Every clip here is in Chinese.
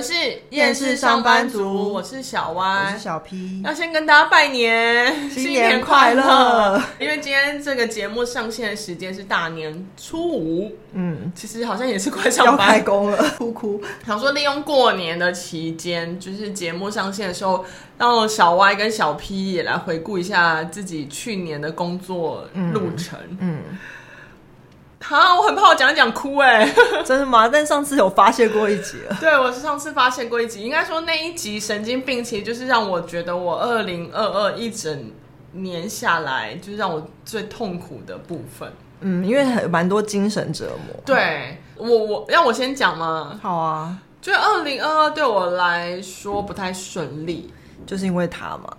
们是厌世上班族，我是小歪，我是小 P，要先跟大家拜年，新年快乐！因为今天这个节目上线的时间是大年初五，嗯，其实好像也是快上班。要开工了，哭哭。想说利用过年的期间，就是节目上线的时候，让小歪跟小 P 也来回顾一下自己去年的工作路程，嗯。嗯好，我很怕我讲一讲哭哎、欸，真的吗？但上次有发泄过一集了。对，我是上次发泄过一集，应该说那一集神经病，其实就是让我觉得我二零二二一整年下来，就是让我最痛苦的部分。嗯，因为很蛮多精神折磨。对我，我让我先讲吗？好啊，就二零二二对我来说不太顺利，就是因为他嘛。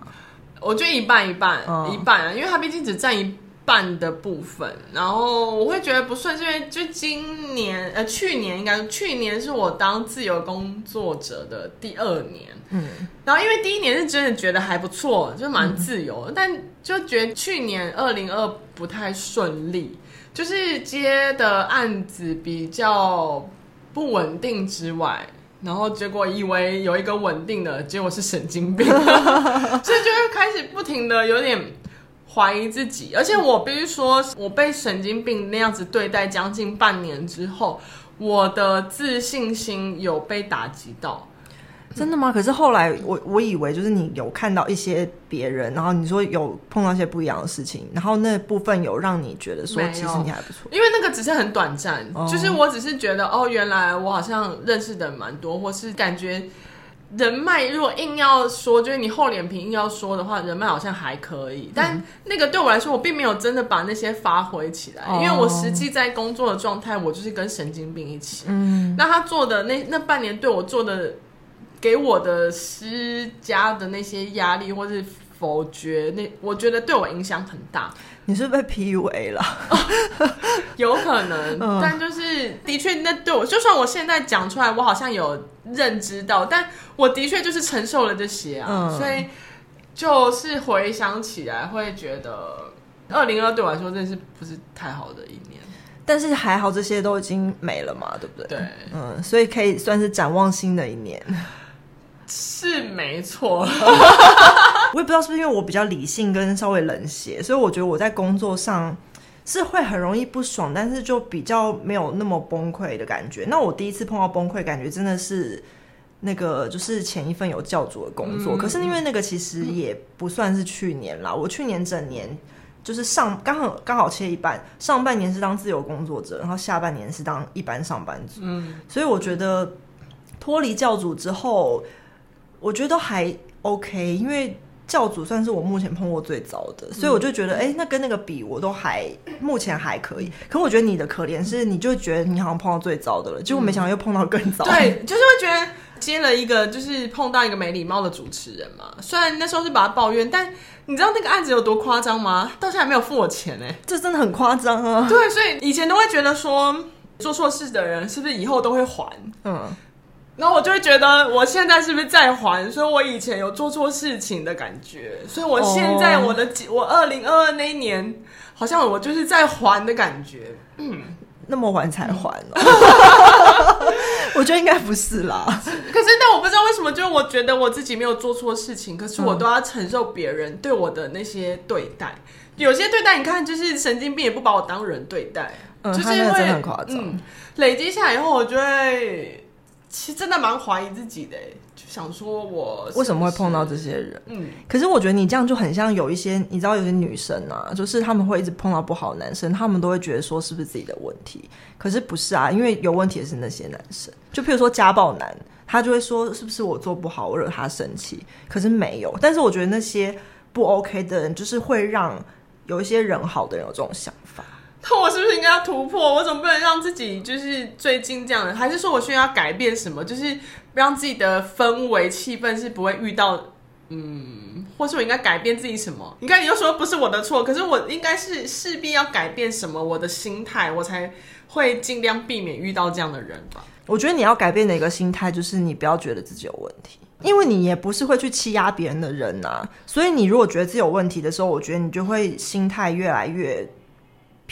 我觉得一半一半，嗯、一半啊，因为他毕竟只占一。半的部分，然后我会觉得不顺，是因为就今年呃去年应该去年是我当自由工作者的第二年，嗯，然后因为第一年是真的觉得还不错，就蛮自由，嗯，但就觉得去年二零二不太顺利，就是接的案子比较不稳定之外，然后结果以为有一个稳定的，结果是神经病，所以就会开始不停的有点。怀疑自己，而且我必须说，我被神经病那样子对待将近半年之后，我的自信心有被打击到。真的吗？可是后来我我以为就是你有看到一些别人，然后你说有碰到一些不一样的事情，然后那部分有让你觉得说其实你还不错，因为那个只是很短暂，哦，就是我只是觉得哦，原来我好像认识的人蛮多，或是感觉。人脉如果硬要说，就是你厚脸皮硬要说的话，人脉好像还可以。但那个对我来说，我并没有真的把那些发挥起来，因为我实际在工作的状态，我就是跟神经病一起。嗯，那他做的那那半年对我做的，给我的施加的那些压力，或是否决，那我觉得对我影响很大。你是，被 PUA 了？有可能，嗯，但就是的确，那对我，就算我现在讲出来，我好像有认知到，但我的确就是承受了这些啊，嗯，所以就是回想起来，会觉得二零二二对我来说真的是不是太好的一年。但是还好，这些都已经没了嘛，对不对？对，嗯，所以可以算是展望新的一年。是没错。我也不知道是不是因为我比较理性跟稍微冷血，所以我觉得我在工作上是会很容易不爽，但是就比较没有那么崩溃的感觉。那我第一次碰到崩溃感觉真的是那个，就是前一份有教主的工作，嗯、可是因为那个其实也不算是去年啦。我去年整年就是上刚好刚好切一半，上半年是当自由工作者，然后下半年是当一般上班族。嗯，所以我觉得脱离教主之后，我觉得都还 OK，因为。教主算是我目前碰过最糟的，所以我就觉得，哎、欸，那跟那个比，我都还目前还可以。可我觉得你的可怜是，你就觉得你好像碰到最糟的了，结果没想到又碰到更糟。对，就是会觉得接了一个，就是碰到一个没礼貌的主持人嘛。虽然那时候是把他抱怨，但你知道那个案子有多夸张吗？到现在还没有付我钱呢、欸，这真的很夸张啊。对，所以以前都会觉得说，做错事的人是不是以后都会还？嗯。然后我就会觉得，我现在是不是在还？所以我以前有做错事情的感觉，所以我现在我的、oh. 我二零二二那一年，好像我就是在还的感觉。嗯，那么晚才还了？我觉得应该不是啦。可是，但我不知道为什么，就是我觉得我自己没有做错事情，可是我都要承受别人对我的那些对待。嗯、有些对待，你看，就是神经病也不把我当人对待，嗯、就是因为很夸张、嗯。累积下来以后，我就会。其实真的蛮怀疑自己的，就想说我为什么会碰到这些人？嗯，可是我觉得你这样就很像有一些，你知道有些女生啊，就是他们会一直碰到不好的男生，他们都会觉得说是不是自己的问题？可是不是啊，因为有问题的是那些男生。就譬如说家暴男，他就会说是不是我做不好，我惹他生气？可是没有。但是我觉得那些不 OK 的人，就是会让有一些人好的人有这种想法。那我是不是应该要突破？我总不能让自己就是最近这样的？还是说我需要改变什么？就是让自己的氛围气氛是不会遇到，嗯，或是我应该改变自己什么？你看，你又说不是我的错，可是我应该是势必要改变什么？我的心态，我才会尽量避免遇到这样的人吧。我觉得你要改变的一个心态，就是你不要觉得自己有问题，因为你也不是会去欺压别人的人呐。所以你如果觉得自己有问题的时候，我觉得你就会心态越来越。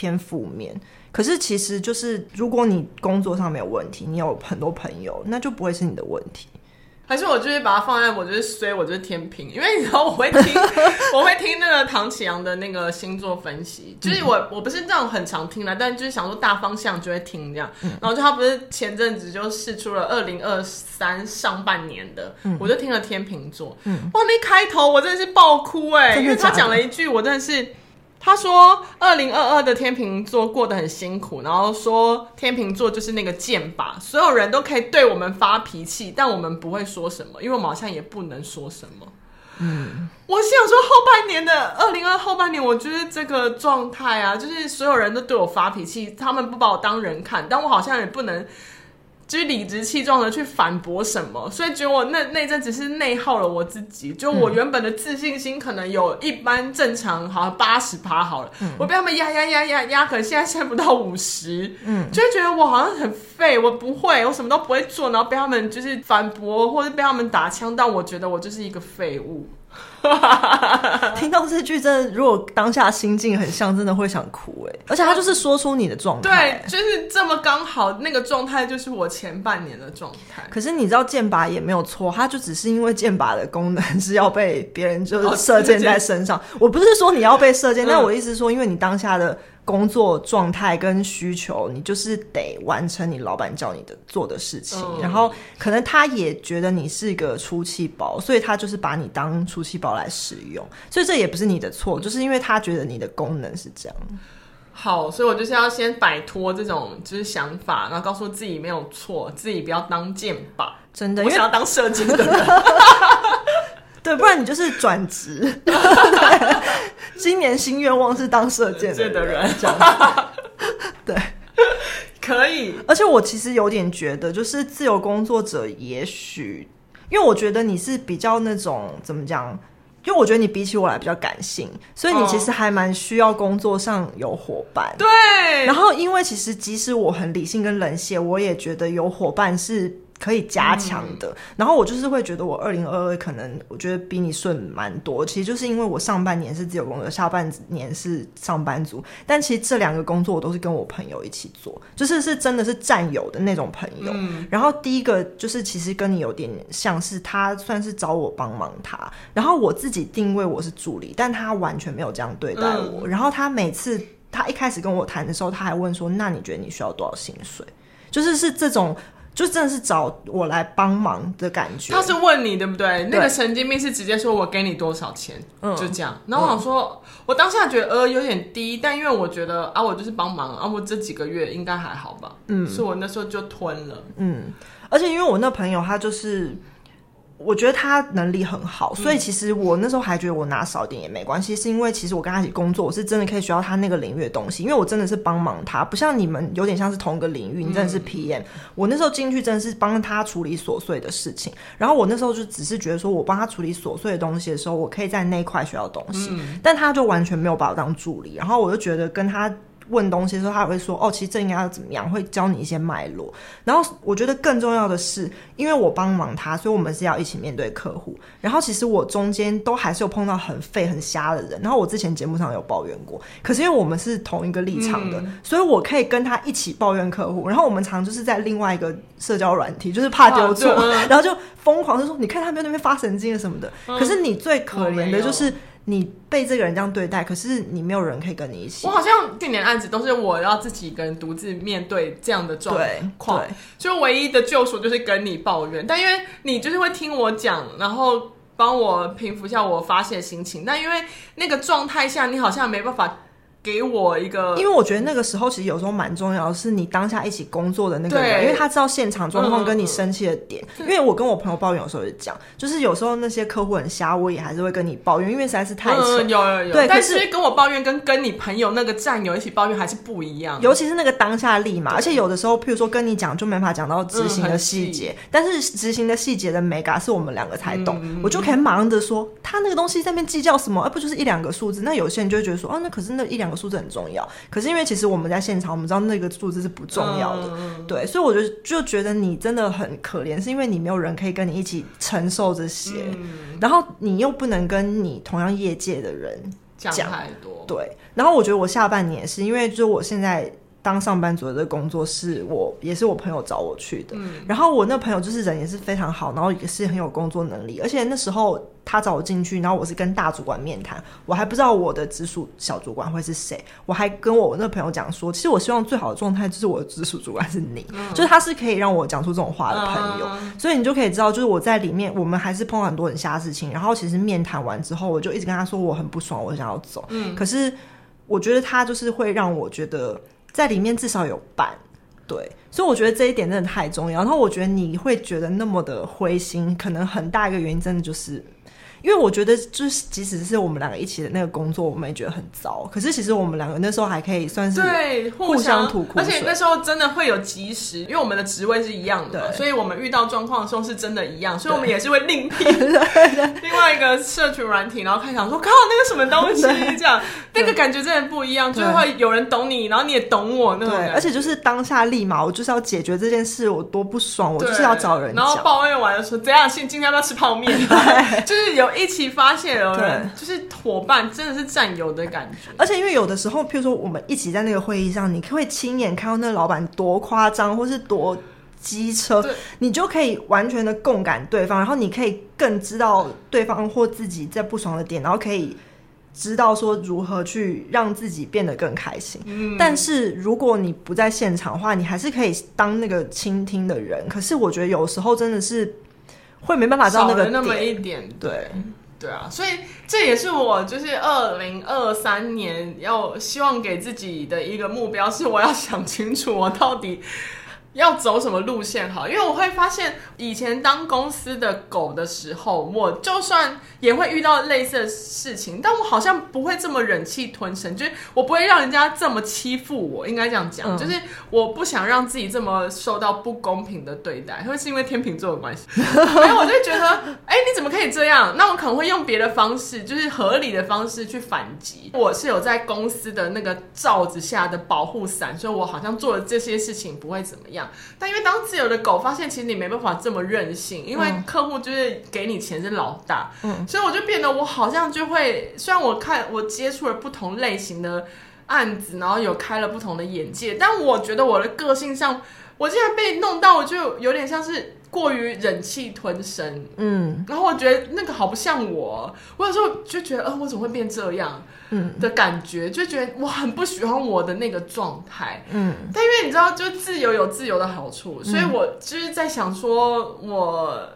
偏负面，可是其实就是，如果你工作上没有问题，你有很多朋友，那就不会是你的问题。还是我就是把它放在我就是衰，我就是天平，因为你知道我会听，我会听那个唐启阳的那个星座分析，就是我我不是这样很常听的，但就是想说大方向就会听这样。然后就他不是前阵子就试出了二零二三上半年的，我就听了天秤座，哇，那开头我真的是爆哭哎、欸，因为他讲了一句，我真的是。他说：“二零二二的天秤座过得很辛苦，然后说天秤座就是那个剑靶，所有人都可以对我们发脾气，但我们不会说什么，因为我们好像也不能说什么。”嗯，我是想说后半年的二零二后半年，我觉得这个状态啊，就是所有人都对我发脾气，他们不把我当人看，但我好像也不能。就是理直气壮的去反驳什么，所以觉得我那那阵只是内耗了我自己。就我原本的自信心可能有一般正常，好像八十趴好了，嗯、我被他们压压压压压，可能现在现在不到五十，嗯，就觉得我好像很废，我不会，我什么都不会做，然后被他们就是反驳或者被他们打枪，但我觉得我就是一个废物。听到这句，真的，如果当下心境很像，真的会想哭哎！而且他就是说出你的状态，对，就是这么刚好，那个状态就是我前半年的状态。可是你知道剑拔也没有错，他就只是因为剑拔的功能是要被别人就是射箭在身上。哦、我不是说你要被射箭，嗯、但我意思是说，因为你当下的。工作状态跟需求，你就是得完成你老板叫你的做的事情，嗯、然后可能他也觉得你是一个出气包，所以他就是把你当出气包来使用，所以这也不是你的错，就是因为他觉得你的功能是这样。好，所以我就是要先摆脱这种就是想法，然后告诉自己没有错，自己不要当箭靶，真的，我想要当射箭的人。对，不然你就是转职。今年新愿望是当射箭的人。对，可以。而且我其实有点觉得，就是自由工作者，也许因为我觉得你是比较那种怎么讲？因为我觉得你比起我来比较感性，所以你其实还蛮需要工作上有伙伴。对。然后，因为其实即使我很理性跟冷血，我也觉得有伙伴是。可以加强的，嗯、然后我就是会觉得我二零二二可能我觉得比你顺蛮多，其实就是因为我上半年是自由工作，下半年是上班族，但其实这两个工作我都是跟我朋友一起做，就是是真的是战友的那种朋友。嗯、然后第一个就是其实跟你有点像是他算是找我帮忙他，然后我自己定位我是助理，但他完全没有这样对待我。嗯、然后他每次他一开始跟我谈的时候，他还问说：“那你觉得你需要多少薪水？”就是是这种。就真的是找我来帮忙的感觉。他是问你对不对？对，那个神经病是直接说我给你多少钱，嗯、就这样。然后我想说，嗯、我当下觉得呃有点低，但因为我觉得啊，我就是帮忙啊，我这几个月应该还好吧。嗯，所以我那时候就吞了。嗯，而且因为我那朋友他就是。我觉得他能力很好，所以其实我那时候还觉得我拿少点也没关系，是因为其实我跟他一起工作，我是真的可以学到他那个领域的东西，因为我真的是帮忙他，不像你们有点像是同一个领域，你真的是 PM。我那时候进去真的是帮他处理琐碎的事情，然后我那时候就只是觉得说我帮他处理琐碎的东西的时候，我可以在那一块学到东西，但他就完全没有把我当助理，然后我就觉得跟他。问东西的时候，他也会说：“哦，其实这应该要怎么样？”会教你一些脉络。然后我觉得更重要的是，因为我帮忙他，所以我们是要一起面对客户。然后其实我中间都还是有碰到很废、很瞎的人。然后我之前节目上有抱怨过，可是因为我们是同一个立场的，嗯、所以我可以跟他一起抱怨客户。然后我们常就是在另外一个社交软体，就是怕丢错，啊、然后就疯狂的说：“你看他们那边发神经了什么的。嗯”可是你最可怜的就是。你被这个人这样对待，可是你没有人可以跟你一起。我好像去年案子都是我要自己一个人独自面对这样的状况，就唯一的救赎就是跟你抱怨。但因为你就是会听我讲，然后帮我平复一下我发泄心情。但因为那个状态下，你好像没办法。给我一个，因为我觉得那个时候其实有时候蛮重要的，是你当下一起工作的那个人，因为他知道现场状况跟你生气的点。嗯、因为我跟我朋友抱怨有时候就讲，就是有时候那些客户很瞎，我也还是会跟你抱怨，因为实在是太扯。嗯、有有有，对。但是跟我抱怨跟跟你朋友那个战友一起抱怨还是不一样，尤其是那个当下立马，对而且有的时候，譬如说跟你讲就没法讲到执行的细节，嗯、但是执行的细节的美感是我们两个才懂，嗯、我就可以忙着说他那个东西在那边计较什么，而不就是一两个数字。那有些人就会觉得说，哦，那可是那一两个数字很重要。可是因为其实我们在现场，我们知道那个数字是不重要的，嗯、对，所以我就就觉得你真的很可怜，是因为你没有人可以跟你一起承受这些，嗯、然后你又不能跟你同样业界的人讲，讲太多，对。然后我觉得我下半年是因为就我现在当上班族的这个工作是我也是我朋友找我去的，嗯，然后我那朋友就是人也是非常好，然后也是很有工作能力，而且那时候他找我进去，然后我是跟大主管面谈，我还不知道我的直属小主管会是谁，我还跟我那朋友讲说，其实我希望最好的状态就是我的直属主管是你，嗯，就是他是可以让我讲出这种话的朋友，嗯，所以你就可以知道，就是我在里面我们还是碰到很多很瞎事情，然后其实面谈完之后，我就一直跟他说我很不爽，我想要走，嗯，可是我觉得他就是会让我觉得。在里面至少有半，对，所以我觉得这一点真的太重要。然后我觉得你会觉得那么的灰心，可能很大一个原因真的就是。因为我觉得，就是即使是我们两个一起的那个工作，我们也觉得很糟。可是其实我们两个那时候还可以算是对互相吐苦水，而且那时候真的会有及时，因为我们的职位是一样的，所以我们遇到状况的时候是真的一样，所以我们也是会另辟 另外一个社群软体，然后开想说靠那个什么东西 这样，那个感觉真的不一样，就会有人懂你，然后你也懂我那种。对，而且就是当下立马，我就是要解决这件事，我多不爽，我就是要找人。然后抱怨完了说，怎样？今今天要不要吃泡面？对，就是有。一起发泄了，对，就是伙伴，真的是战友的感觉。而且因为有的时候，譬如说我们一起在那个会议上，你会亲眼看到那个老板多夸张，或是多机车，你就可以完全的共感对方，然后你可以更知道对方或自己在不爽的点，然后可以知道说如何去让自己变得更开心。嗯，但是如果你不在现场的话，你还是可以当那个倾听的人。可是我觉得有时候真的是。会没办法到那个那么一点，对对啊，所以这也是我就是二零二三年要希望给自己的一个目标，是我要想清楚我到底。要走什么路线好？因为我会发现，以前当公司的狗的时候，我就算也会遇到类似的事情，但我好像不会这么忍气吞声，就是我不会让人家这么欺负我。应该这样讲，嗯、就是我不想让自己这么受到不公平的对待，会是因为天秤座的关系。所以我就觉得，哎、欸，你怎么可以这样？那我可能会用别的方式，就是合理的方式去反击。我是有在公司的那个罩子下的保护伞，所以我好像做的这些事情不会怎么样。但因为当自由的狗发现，其实你没办法这么任性，因为客户就是给你钱是老大，嗯，所以我就变得我好像就会，虽然我看我接触了不同类型的案子，然后有开了不同的眼界，但我觉得我的个性上，我竟然被弄到，我就有点像是。过于忍气吞声，嗯，然后我觉得那个好不像我，我有时候就觉得，呃，我怎么会变这样，嗯。的感觉，嗯、就觉得我很不喜欢我的那个状态，嗯，但因为你知道，就自由有自由的好处，所以我就是在想说，我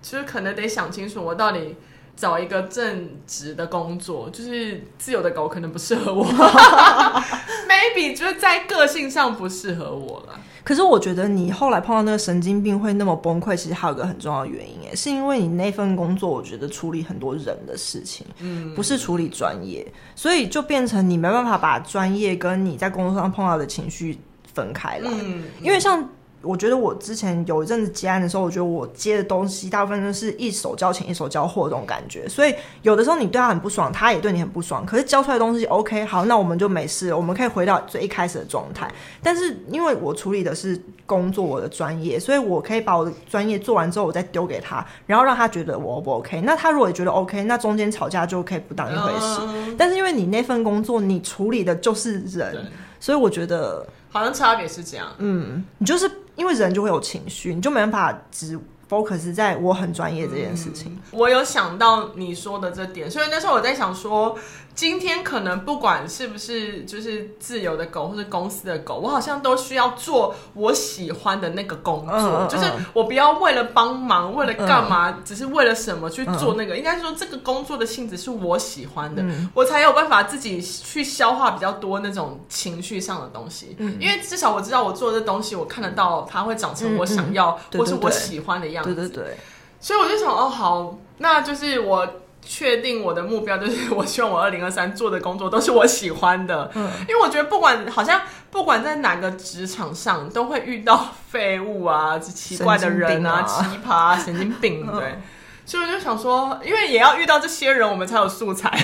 其实可能得想清楚，我到底找一个正职的工作，就是自由的狗可能不适合我，maybe 就是在个性上不适合我了。可是我觉得你后来碰到那个神经病会那么崩溃，其实还有一个很重要的原因，哎，是因为你那份工作，我觉得处理很多人的事情，嗯，不是处理专业，所以就变成你没办法把专业跟你在工作上碰到的情绪分开来，嗯，因为像。我觉得我之前有一阵子接案的时候，我觉得我接的东西大部分都是一手交钱一手交货这种感觉，所以有的时候你对他很不爽，他也对你很不爽。可是交出来的东西 OK，好，那我们就没事，我们可以回到最一开始的状态。但是因为我处理的是工作，我的专业，所以我可以把我的专业做完之后，我再丢给他，然后让他觉得我 O 不 OK。那他如果也觉得 OK，那中间吵架就可以不当一回事。嗯、但是因为你那份工作，你处理的就是人，所以我觉得好像差别是这样。嗯，你就是。因为人就会有情绪，你就没办法只 focus 在我很专业这件事情。我有想到你说的这点，所以那时候我在想说。今天可能不管是不是就是自由的狗，或是公司的狗，我好像都需要做我喜欢的那个工作，嗯、就是我不要为了帮忙，为了干嘛，嗯、只是为了什么去做那个。嗯、应该说这个工作的性质是我喜欢的，嗯、我才有办法自己去消化比较多那种情绪上的东西。嗯、因为至少我知道我做的这东西，我看得到它会长成我想要、或是我喜欢的样子。对对对。所以我就想，哦，好，那就是我。确定我的目标就是，我希望我二零二三做的工作都是我喜欢的，嗯，因为我觉得不管好像不管在哪个职场上，都会遇到废物啊、奇怪的人啊、啊。奇葩、啊、神经病，对。嗯所以我就想说，因为也要遇到这些人，我们才有素材。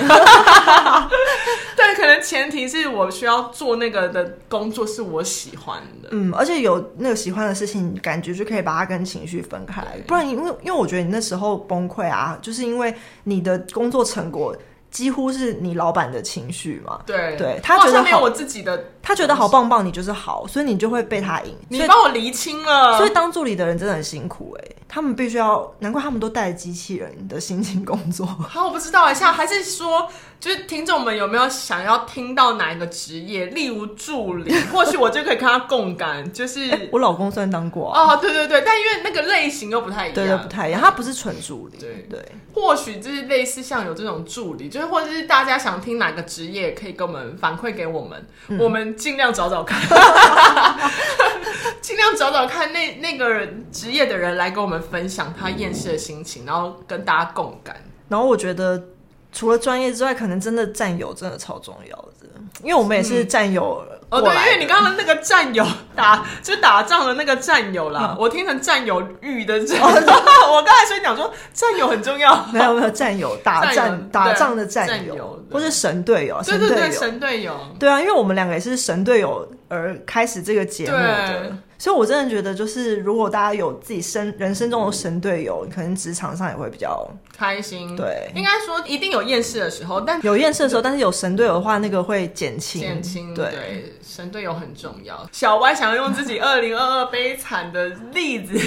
对，可能前提是我需要做那个的工作是我喜欢的。嗯，而且有那个喜欢的事情，感觉就可以把它跟情绪分开。不然，因为因为我觉得你那时候崩溃啊，就是因为你的工作成果几乎是你老板的情绪嘛。对，对他觉得没有我自己的，他觉得好棒棒，你就是好，所以你就会被他赢。你帮我厘清了，所以当助理的人真的很辛苦哎、欸，他们必须要，难怪他们都带着机器人的心情工作。好，我不知道一下，还是说，就是听众们有没有想要听到哪一个职业？例如助理，或许我就可以跟他共感。就是、欸、我老公虽然当过、啊、哦，对对对，但因为那个类型又不太一样，对对，不太一样，他不是纯助理。对对，或许就是类似像有这种助理，就是或者是大家想听哪个职业，可以跟我们反馈给我们，嗯、我们尽量找找看，尽量找找看那那个人职业的人来跟我们分享他厌世的心情，然后跟大家共感。然后我觉得除了专业之外，可能真的战友真的超重要的，因为我们也是战友。嗯哦，对，因为你刚刚那个战友打就打仗的那个战友啦，嗯、我听成战友欲的战友。哦、我刚才所以讲说战友很重要，没有没有战友打战打仗的战友，或是神队友，对对对，神队友。对啊，因为我们两个也是神队友而开始这个节目的。所以，我真的觉得，就是如果大家有自己生人生中的神队友，可能职场上也会比较开心。对，应该说一定有厌世的时候，但有厌世的时候，但是有神队友的话，那个会减轻。减轻，对，对，神队友很重要。小歪想要用自己二零二二悲惨的例子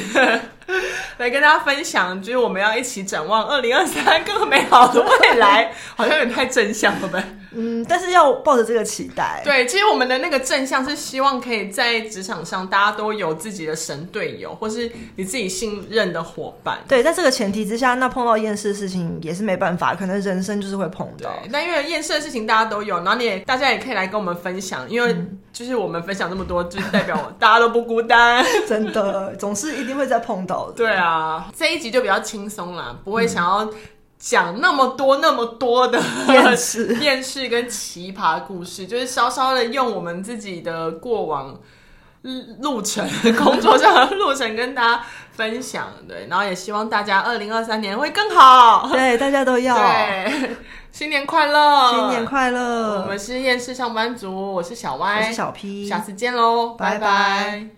来跟大家分享，就是我们要一起展望二零二三更美好的未来，好像有点太正向了呗。嗯，但是要抱着这个期待。对，其实我们的那个正向是希望可以在职场上，大家都有自己的神队友，或是你自己信任的伙伴。对，在这个前提之下，那碰到厌世的事情也是没办法，可能人生就是会碰到。那因为厌世的事情大家都有，然后你也大家也可以来跟我们分享，因为就是我们分享这么多，就是代表大家都不孤单。真的，总是一定会再碰到的。对啊，这一集就比较轻松啦，不会想要。讲那么多那么多的 厌世、厌世跟奇葩故事，就是稍稍的用我们自己的过往路程、工作上的路程跟大家分享，对，然后也希望大家二零二三年会更好，对，大家都要，对，新年快乐，新年快乐，我们是厌世上班族，我是小歪，我是小 P，下次见喽，拜拜。拜拜。